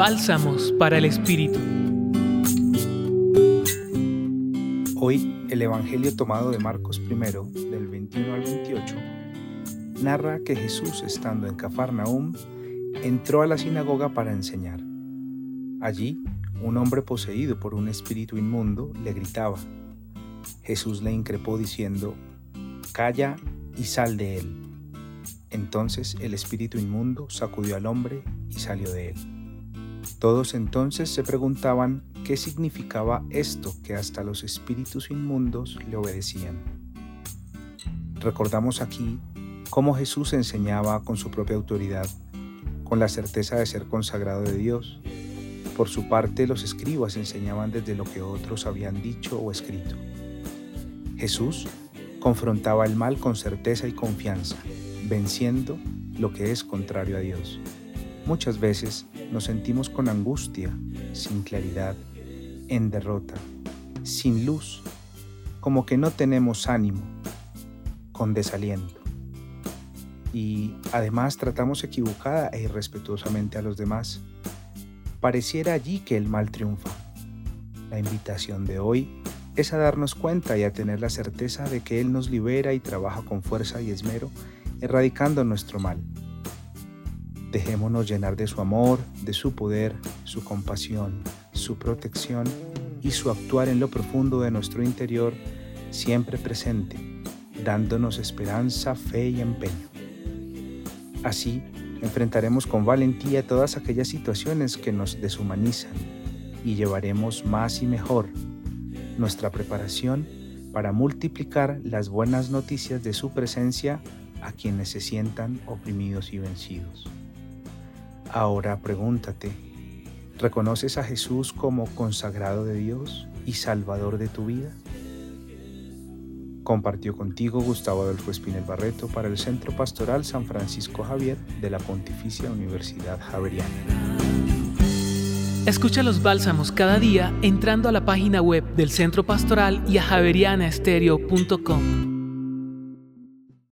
Bálsamos para el Espíritu. Hoy el Evangelio tomado de Marcos I, del 21 al 28, narra que Jesús, estando en Cafarnaúm, entró a la sinagoga para enseñar. Allí, un hombre poseído por un espíritu inmundo le gritaba. Jesús le increpó diciendo, Calla y sal de él. Entonces el espíritu inmundo sacudió al hombre y salió de él. Todos entonces se preguntaban qué significaba esto que hasta los espíritus inmundos le obedecían. Recordamos aquí cómo Jesús enseñaba con su propia autoridad, con la certeza de ser consagrado de Dios. Por su parte, los escribas enseñaban desde lo que otros habían dicho o escrito. Jesús confrontaba el mal con certeza y confianza, venciendo lo que es contrario a Dios. Muchas veces nos sentimos con angustia, sin claridad, en derrota, sin luz, como que no tenemos ánimo, con desaliento. Y además tratamos equivocada e irrespetuosamente a los demás. Pareciera allí que el mal triunfa. La invitación de hoy es a darnos cuenta y a tener la certeza de que Él nos libera y trabaja con fuerza y esmero, erradicando nuestro mal. Dejémonos llenar de su amor, de su poder, su compasión, su protección y su actuar en lo profundo de nuestro interior, siempre presente, dándonos esperanza, fe y empeño. Así, enfrentaremos con valentía todas aquellas situaciones que nos deshumanizan y llevaremos más y mejor nuestra preparación para multiplicar las buenas noticias de su presencia a quienes se sientan oprimidos y vencidos. Ahora pregúntate, ¿reconoces a Jesús como consagrado de Dios y Salvador de tu vida? Compartió contigo Gustavo Adolfo Espinel Barreto para el Centro Pastoral San Francisco Javier de la Pontificia Universidad Javeriana. Escucha los bálsamos cada día entrando a la página web del Centro Pastoral y a javerianaestereo.com.